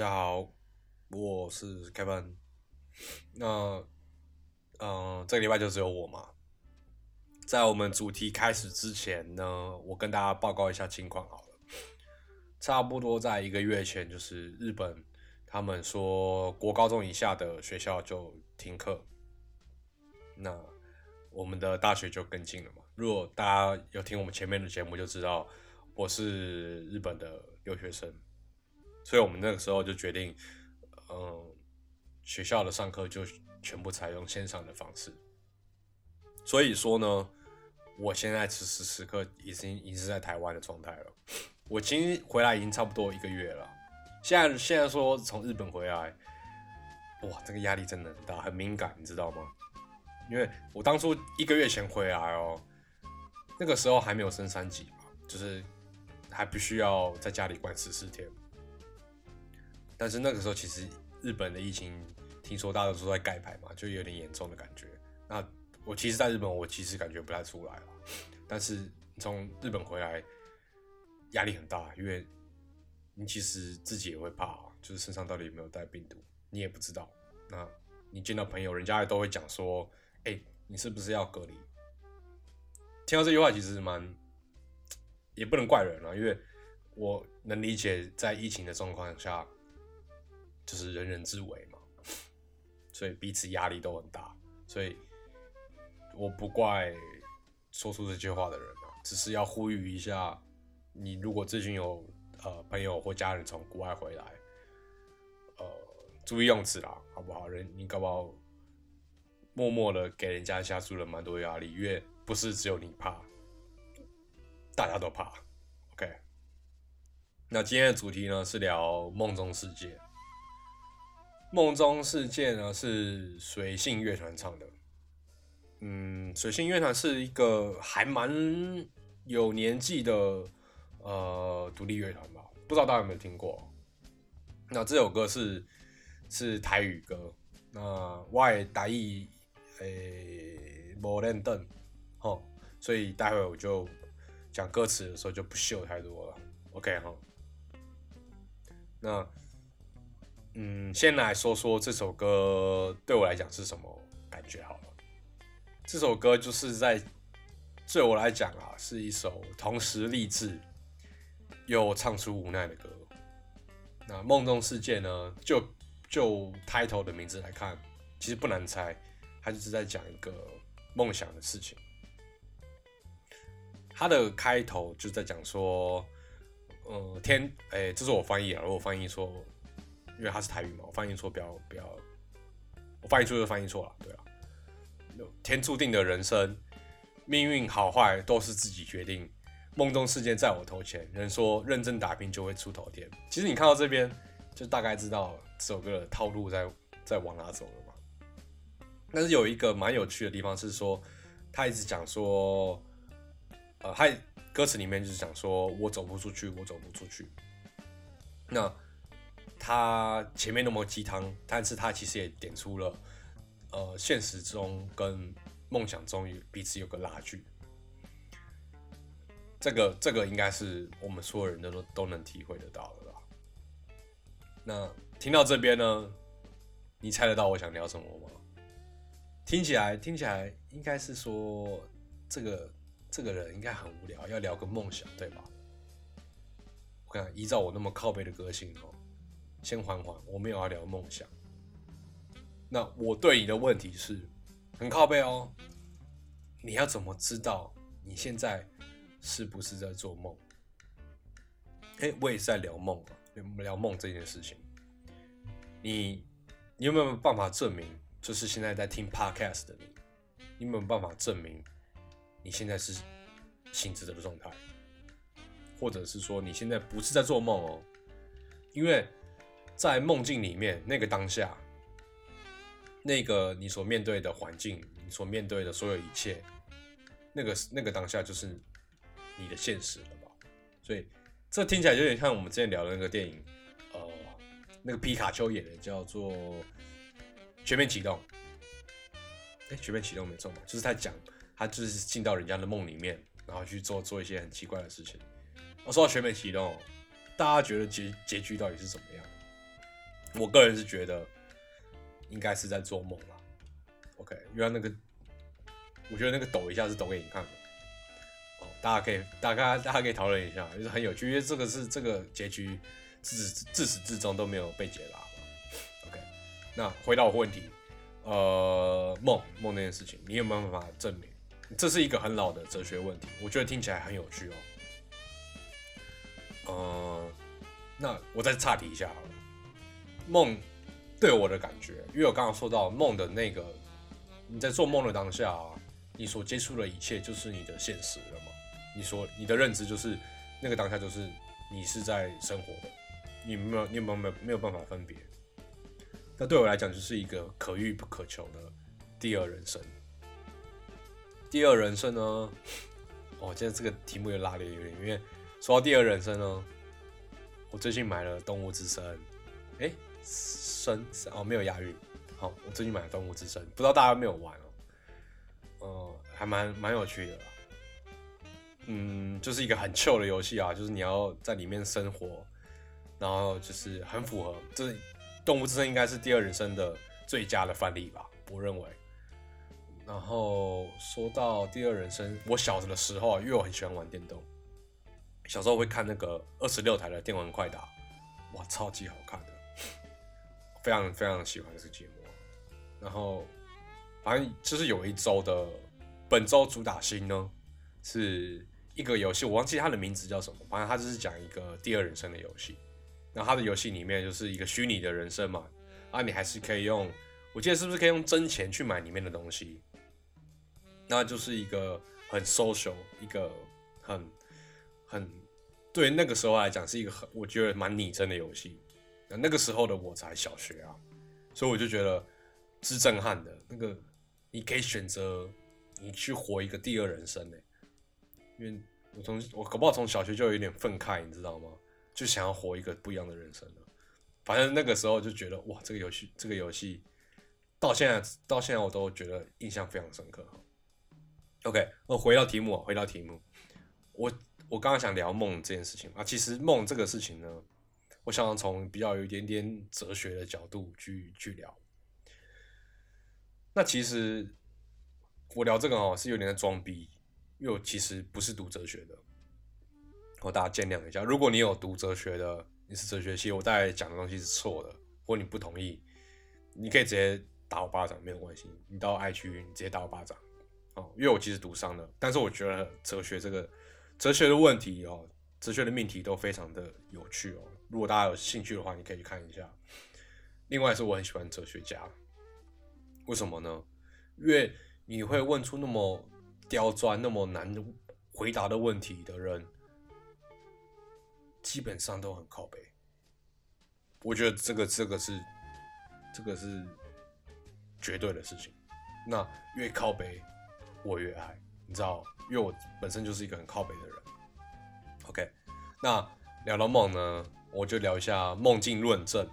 大家好，我是 Kevin。那，嗯，这个礼拜就只有我嘛。在我们主题开始之前呢，我跟大家报告一下情况好了。差不多在一个月前，就是日本他们说国高中以下的学校就停课，那我们的大学就跟进了嘛。如果大家有听我们前面的节目，就知道我是日本的留学生。所以我们那个时候就决定，嗯，学校的上课就全部采用线上的方式。所以说呢，我现在此时此刻已经已经是在台湾的状态了。我其实回来已经差不多一个月了。现在现在说从日本回来，哇，这个压力真的很大，很敏感，你知道吗？因为我当初一个月前回来哦，那个时候还没有升三级嘛，就是还必须要在家里关十四天。但是那个时候，其实日本的疫情，听说大家都在盖牌嘛，就有点严重的感觉。那我其实，在日本，我其实感觉不太出来了。但是从日本回来，压力很大，因为你其实自己也会怕，就是身上到底有没有带病毒，你也不知道。那你见到朋友，人家都会讲说：“哎，你是不是要隔离？”听到这句话，其实蛮也不能怪人了，因为我能理解，在疫情的状况下。就是人人自危嘛，所以彼此压力都很大，所以我不怪说出这句话的人啊，只是要呼吁一下，你如果最近有呃朋友或家人从国外回来，呃，注意用词啦，好不好？人你搞不好默默的给人家下注了蛮多压力，因为不是只有你怕，大家都怕。OK，那今天的主题呢是聊梦中世界。梦中世界呢是水性乐团唱的，嗯，水性乐团是一个还蛮有年纪的呃独立乐团吧，不知道大家有没有听过？那这首歌是是台语歌，那外台语诶无认凳，吼，所以待会我就讲歌词的时候就不秀太多了，OK 哈，那。嗯，先来说说这首歌对我来讲是什么感觉好了。这首歌就是在对我来讲啊，是一首同时励志又唱出无奈的歌。那梦中世界呢，就就 title 的名字来看，其实不难猜，它就是在讲一个梦想的事情。它的开头就在讲说，呃，天，哎，这是我翻译啊，如果翻译说。因为它是台语嘛，我翻译错，不要不要，我翻译错就翻译错了，对啊。天注定的人生，命运好坏都是自己决定。梦中事件在我头前，人说认真打拼就会出头天。其实你看到这边，就大概知道这首歌的套路在在往哪走了嘛。但是有一个蛮有趣的地方是说，他一直讲说，呃，他歌词里面就是讲说我走不出去，我走不出去。那。他前面那么鸡汤，但是他其实也点出了，呃，现实中跟梦想中彼此有个拉锯。这个这个应该是我们所有人都都能体会得到的吧。那听到这边呢，你猜得到我想聊什么吗？听起来听起来应该是说，这个这个人应该很无聊，要聊个梦想，对吧？我看依照我那么靠背的个性哦。先缓缓，我没有要聊梦想。那我对你的问题是，很靠背哦。你要怎么知道你现在是不是在做梦？哎，我也是在聊梦啊，聊梦这件事情。你，你有没有办法证明，就是现在在听 podcast 的你，你有没有办法证明你现在是醒着的状态？或者是说你现在不是在做梦哦？因为。在梦境里面，那个当下，那个你所面对的环境，你所面对的所有一切，那个那个当下就是你的现实了吧？所以这听起来有点像我们之前聊的那个电影，呃，那个皮卡丘演的叫做《全面启动》。哎，《全面启动》没错嘛，就是他讲他就是进到人家的梦里面，然后去做做一些很奇怪的事情。我说到《全面启动》。大家觉得结结局到底是怎么样？我个人是觉得应该是在做梦啦。OK，因为那个，我觉得那个抖一下是抖给你看的。哦，大家可以，大家大家可以讨论一下，就是很有趣，因为这个是这个结局自自始至终都没有被解答。OK，那回到问题，呃，梦梦那件事情，你有没有办法证明？这是一个很老的哲学问题，我觉得听起来很有趣哦。呃，那我再岔题一下好了。梦对我的感觉，因为我刚刚说到梦的那个，你在做梦的当下啊，你所接触的一切就是你的现实了吗？你说你的认知就是那个当下就是你是在生活的，你没有你有没有没有没有办法分别？那对我来讲就是一个可遇不可求的第二人生。第二人生呢？哦，今天这个题目又拉的有点，因为说到第二人生呢，我最近买了《动物之声》，哎，生哦没有押韵。好，我最近买了《动物之声》，不知道大家有没有玩哦？呃，还蛮蛮有趣的。嗯，就是一个很 Q 的游戏啊，就是你要在里面生活，然后就是很符合，就是《动物之声》应该是第二人生的最佳的范例吧，我认为。然后说到第二人生，我小的时候啊，因为我很喜欢玩电动，小时候会看那个二十六台的电玩快打，哇，超级好看的，非常非常喜欢这个节目。然后反正就是有一周的本周主打星呢，是一个游戏，我忘记它的名字叫什么，反正它就是讲一个第二人生的游戏。然后它的游戏里面就是一个虚拟的人生嘛，啊，你还是可以用，我记得是不是可以用真钱去买里面的东西？那就是一个很 social，一个很很对那个时候来讲是一个很我觉得蛮拟真的游戏。那那个时候的我才小学啊，所以我就觉得是震撼的。那个你可以选择你去活一个第二人生呢，因为我从我搞不好从小学就有点愤慨，你知道吗？就想要活一个不一样的人生了。反正那个时候就觉得哇，这个游戏这个游戏到现在到现在我都觉得印象非常深刻。OK，我回到题目，回到题目，我我刚刚想聊梦这件事情啊，其实梦这个事情呢，我想从比较有一点点哲学的角度去去聊。那其实我聊这个哦，是有点在装逼，因为我其实不是读哲学的，我大家见谅一下。如果你有读哲学的，你是哲学系，我大概讲的东西是错的，或你不同意，你可以直接打我巴掌，没有关系。你到爱区，你直接打我巴掌。哦，因为我其实读商的，但是我觉得哲学这个哲学的问题哦，哲学的命题都非常的有趣哦。如果大家有兴趣的话，你可以去看一下。另外是我很喜欢哲学家，为什么呢？因为你会问出那么刁钻、那么难回答的问题的人，基本上都很靠背。我觉得这个这个是这个是绝对的事情。那越靠背。我越爱，你知道，因为我本身就是一个很靠北的人。那聊到梦呢，我就聊一下梦境论证，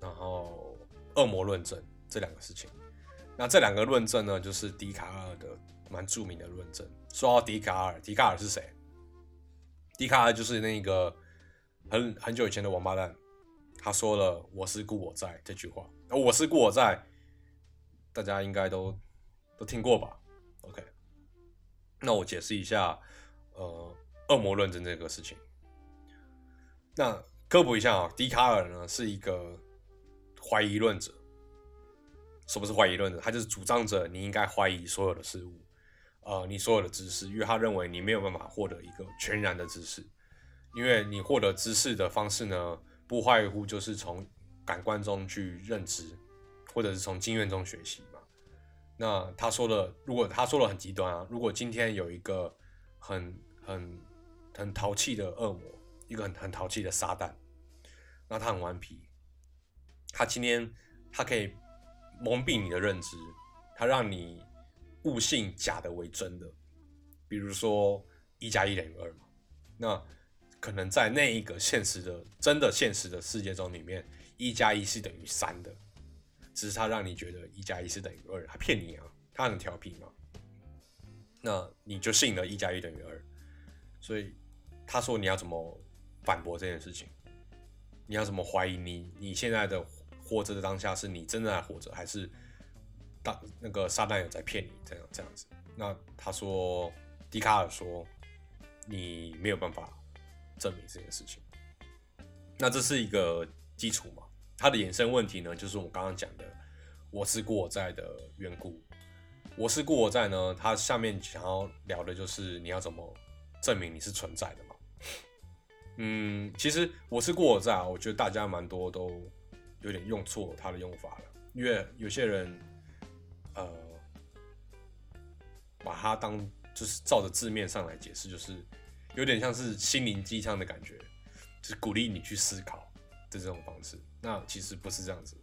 然后恶魔论证这两个事情。那这两个论证呢，就是笛卡尔的蛮著名的论证。说到笛卡尔，笛卡尔是谁？笛卡尔就是那个很很久以前的王八蛋，他说了“我是故我在”这句话。我是故我在，大家应该都都听过吧？OK，那我解释一下，呃，恶魔论证这个事情。那科普一下啊，笛卡尔呢是一个怀疑论者。什么是怀疑论者？他就是主张着你应该怀疑所有的事物，呃，你所有的知识，因为他认为你没有办法获得一个全然的知识，因为你获得知识的方式呢，不外乎就是从感官中去认知，或者是从经验中学习嘛。那他说的，如果他说的很极端啊，如果今天有一个很很很淘气的恶魔，一个很很淘气的撒旦，那他很顽皮，他今天他可以蒙蔽你的认知，他让你误信假的为真的，比如说一加一等于二嘛，那可能在那一个现实的真的现实的世界中里面，一加一是等于三的。只是他让你觉得一加一是等于二，他骗你啊，他很调皮嘛，那你就信了一加一等于二，所以他说你要怎么反驳这件事情？你要怎么怀疑你你现在的活着的当下是你真的在活着，还是当那个撒旦有在骗你？这样这样子？那他说，笛卡尔说，你没有办法证明这件事情。那这是一个基础嘛？它的衍生问题呢，就是我刚刚讲的“我是故我在”的缘故。我是故我在呢，它下面想要聊的就是你要怎么证明你是存在的嘛？嗯，其实我是故我在啊，我觉得大家蛮多都有点用错它的用法了，因为有些人呃把它当就是照着字面上来解释，就是有点像是心灵鸡汤的感觉，就是鼓励你去思考的这种方式。那其实不是这样子。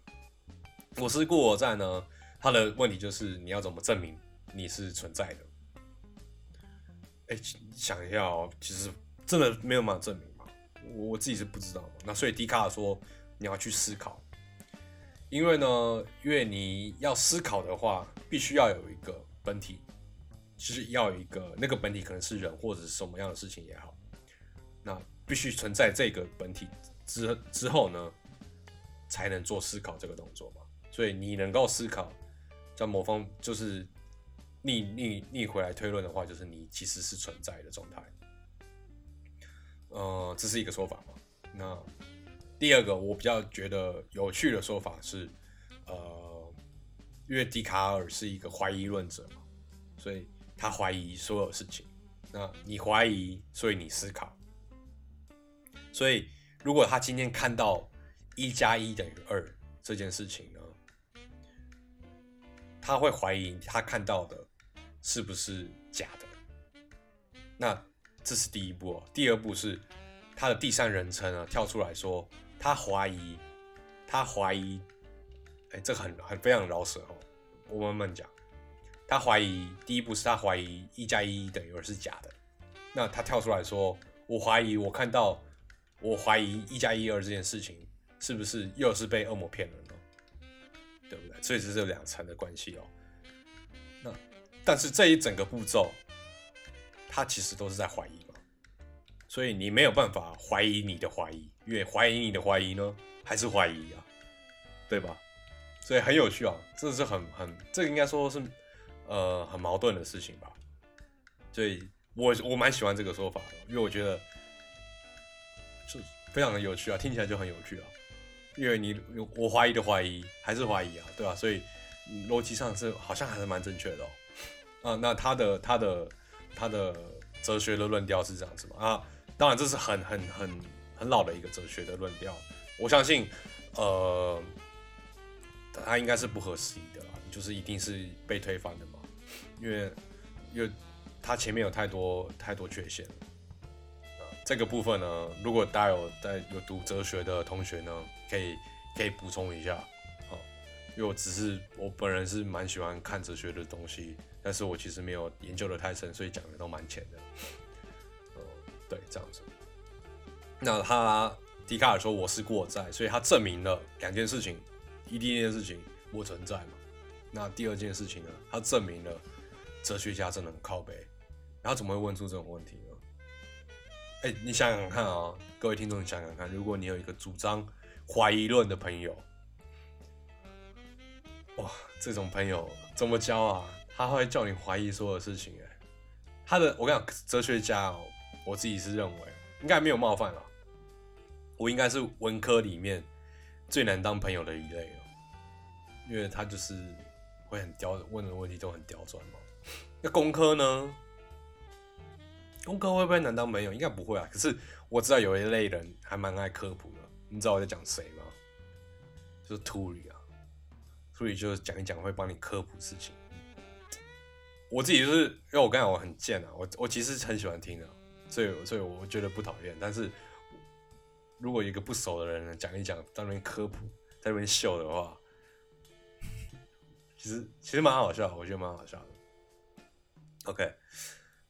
我是故我在呢。他的问题就是你要怎么证明你是存在的？哎，想一下哦，其实真的没有办法证明，我我自己是不知道嘛。那所以笛卡尔说你要去思考，因为呢，因为你要思考的话，必须要有一个本体，就是要有一个那个本体可能是人或者是什么样的事情也好，那必须存在这个本体之之后呢，才能做思考这个动作嘛。所以你能够思考。在某方就是逆逆逆回来推论的话，就是你其实是存在的状态。呃，这是一个说法嘛？那第二个我比较觉得有趣的说法是，呃，因为笛卡尔是一个怀疑论者嘛，所以他怀疑所有事情。那你怀疑，所以你思考。所以如果他今天看到一加一等于二这件事情呢？他会怀疑他看到的是不是假的，那这是第一步哦。第二步是他的第三人称啊跳出来说，他怀疑，他怀疑，哎，这很很非常饶舌哦。我慢慢讲，他怀疑第一步是他怀疑一加一等于二是假的，那他跳出来说，我怀疑我看到，我怀疑一加一二这件事情是不是又是被恶魔骗了呢？对不对？所以这是两层的关系哦。那但是这一整个步骤，他其实都是在怀疑嘛。所以你没有办法怀疑你的怀疑，因为怀疑你的怀疑呢，还是怀疑啊，对吧？所以很有趣啊，这是很很，这个应该说是呃很矛盾的事情吧。所以我我蛮喜欢这个说法的，因为我觉得就非常的有趣啊，听起来就很有趣啊。因为你我怀疑的怀疑还是怀疑啊，对吧？所以逻辑上是好像还是蛮正确的哦。啊，那他的他的他的哲学的论调是这样子嘛？啊，当然这是很很很很老的一个哲学的论调，我相信呃，他应该是不合时宜的啦，就是一定是被推翻的嘛，因为因为他前面有太多太多缺陷。这个部分呢，如果大家有在有读哲学的同学呢，可以可以补充一下，因为我只是我本人是蛮喜欢看哲学的东西，但是我其实没有研究的太深，所以讲的都蛮浅的，嗯，对，这样子。那他笛卡尔说我是过在，所以他证明了两件事情，一第一件事情我存在嘛，那第二件事情呢，他证明了哲学家真的很靠背，他怎么会问出这种问题呢？哎，你想想看啊，各位听众，你想想看，如果你有一个主张怀疑论的朋友，哇，这种朋友怎么交啊？他会叫你怀疑所有事情。哎，他的，我跟你讲，哲学家哦，我自己是认为应该没有冒犯了，我应该是文科里面最难当朋友的一类了，因为他就是会很刁，问的问题都很刁钻嘛。那工科呢？工科会不会难当朋友？应该不会啊。可是我知道有一类人还蛮爱科普的。你知道我在讲谁吗？就是秃驴啊。所以就是讲一讲会帮你科普事情。我自己就是因为我刚才我很贱啊，我我其实很喜欢听的，所以所以我觉得不讨厌。但是如果一个不熟的人讲一讲，在那边科普，在那边秀的话，其实其实蛮好笑，我觉得蛮好笑的。OK。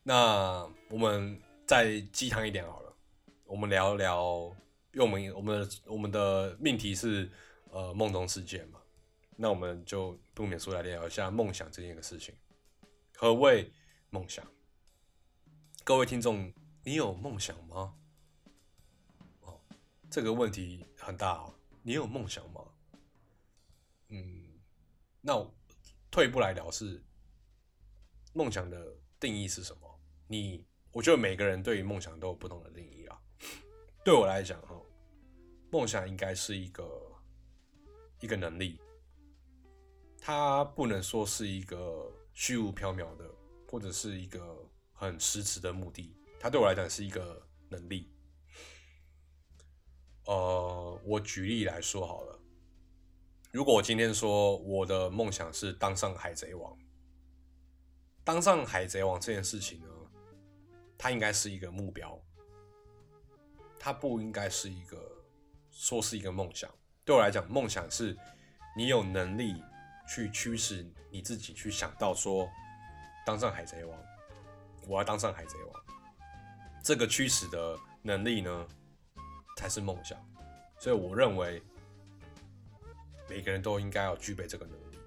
那我们再鸡汤一点好了，我们聊聊，因为我们我们我们的命题是呃梦中世界嘛，那我们就不免说来聊一下梦想这件个事情。何谓梦想？各位听众，你有梦想吗？哦这个问题很大啊。你有梦想吗？嗯，那退一步来聊是梦想的定义是什么？你我觉得每个人对于梦想都有不同的定义啊。对我来讲，哈，梦想应该是一个一个能力，它不能说是一个虚无缥缈的，或者是一个很实质的目的。它对我来讲是一个能力。呃，我举例来说好了。如果我今天说我的梦想是当上海贼王，当上海贼王这件事情呢，它应该是一个目标，它不应该是一个说是一个梦想。对我来讲，梦想是你有能力去驱使你自己去想到说，当上海贼王，我要当上海贼王，这个驱使的能力呢？才是梦想，所以我认为每个人都应该要具备这个能力。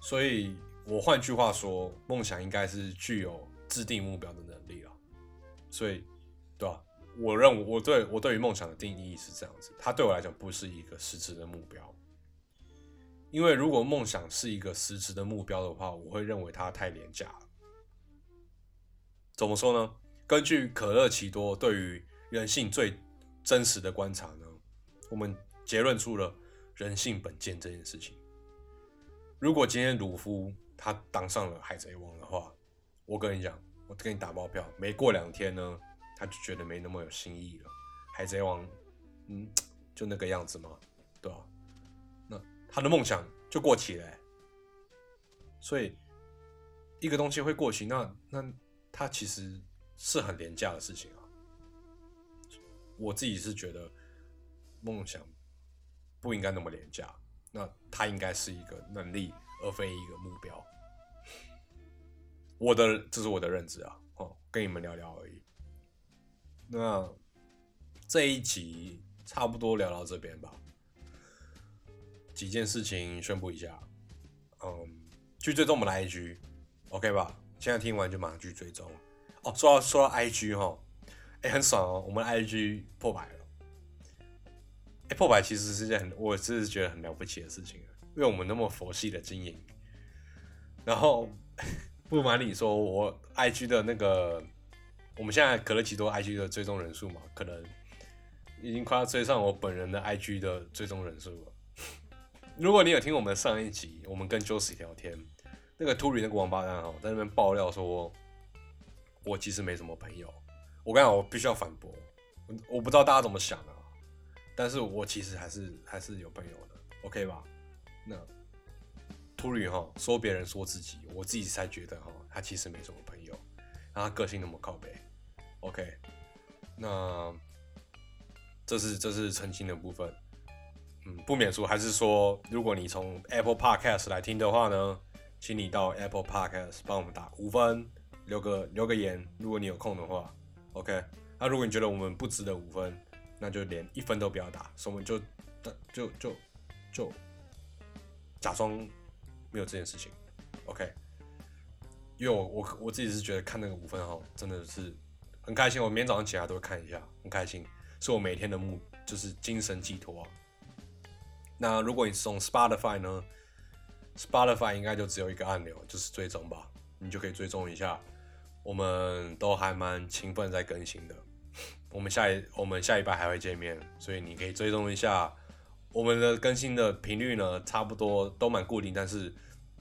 所以我换句话说，梦想应该是具有制定目标的能力了。所以，对吧？我认为我对我对于梦想的定义是这样子，它对我来讲不是一个实质的目标。因为如果梦想是一个实质的目标的话，我会认为它太廉价了。怎么说呢？根据可乐奇多对于人性最真实的观察呢？我们结论出了人性本贱这件事情。如果今天鲁夫他当上了海贼王的话，我跟你讲，我跟你打包票，没过两天呢，他就觉得没那么有新意了。海贼王，嗯，就那个样子嘛，对吧？他的梦想就过期了。所以一个东西会过期，那那它其实是很廉价的事情啊。我自己是觉得梦想不应该那么廉价，那它应该是一个能力，而非一个目标。我的这是我的认知啊，哦，跟你们聊聊而已。那这一集差不多聊到这边吧。几件事情宣布一下，嗯，去追踪我们的 IG，OK 吧？现在听完就马上去追踪。哦，说到说到 IG 哈。哎，很爽哦！我们 IG 破百了。哎，破百其实是件很，我是觉得很了不起的事情因为我们那么佛系的经营。然后 不瞒你说，我 IG 的那个，我们现在可乐奇多 IG 的追踪人数嘛，可能已经快要追上我本人的 IG 的追踪人数了。如果你有听我们上一集，我们跟 Josie 聊天，那个 Turi 那个王八蛋哈，在那边爆料说，我其实没什么朋友。我跟你讲，我必须要反驳，我不知道大家怎么想啊，但是我其实还是还是有朋友的，OK 吧？那秃驴哈说别人说自己，我自己才觉得哈，他其实没什么朋友，他个性那么靠北，OK？那这是这是澄清的部分，嗯，不免俗还是说，如果你从 Apple Podcast 来听的话呢，请你到 Apple Podcast 帮我们打五分，留个留个言，如果你有空的话。OK，那如果你觉得我们不值得五分，那就连一分都不要打，所以我们就就就就假装没有这件事情。OK，因为我我我自己是觉得看那个五分哈，真的是很开心。我每天早上起来都会看一下，很开心，是我每天的目就是精神寄托。那如果你是从 Spotify 呢，Spotify 应该就只有一个按钮，就是追踪吧，你就可以追踪一下。我们都还蛮勤奋在更新的，我们下一我们下一拜还会见面，所以你可以追踪一下我们的更新的频率呢，差不多都蛮固定，但是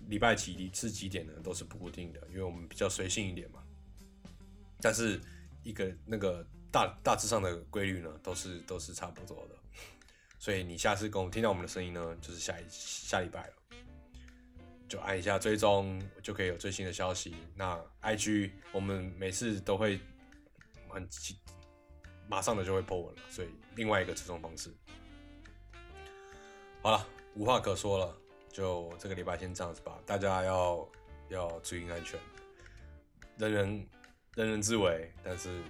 礼拜几是几点呢，都是不固定的，因为我们比较随性一点嘛。但是一个那个大大致上的规律呢，都是都是差不多的，所以你下次跟我听到我们的声音呢，就是下一下礼拜了。就按一下追踪，就可以有最新的消息。那 IG 我们每次都会很马上的就会 po 文了，所以另外一个追踪方式。好了，无话可说了，就这个礼拜先这样子吧。大家要要注意安全，人人人人自危，但是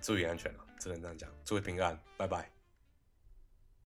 注意安全啊，只能这样讲。注意平安，拜拜。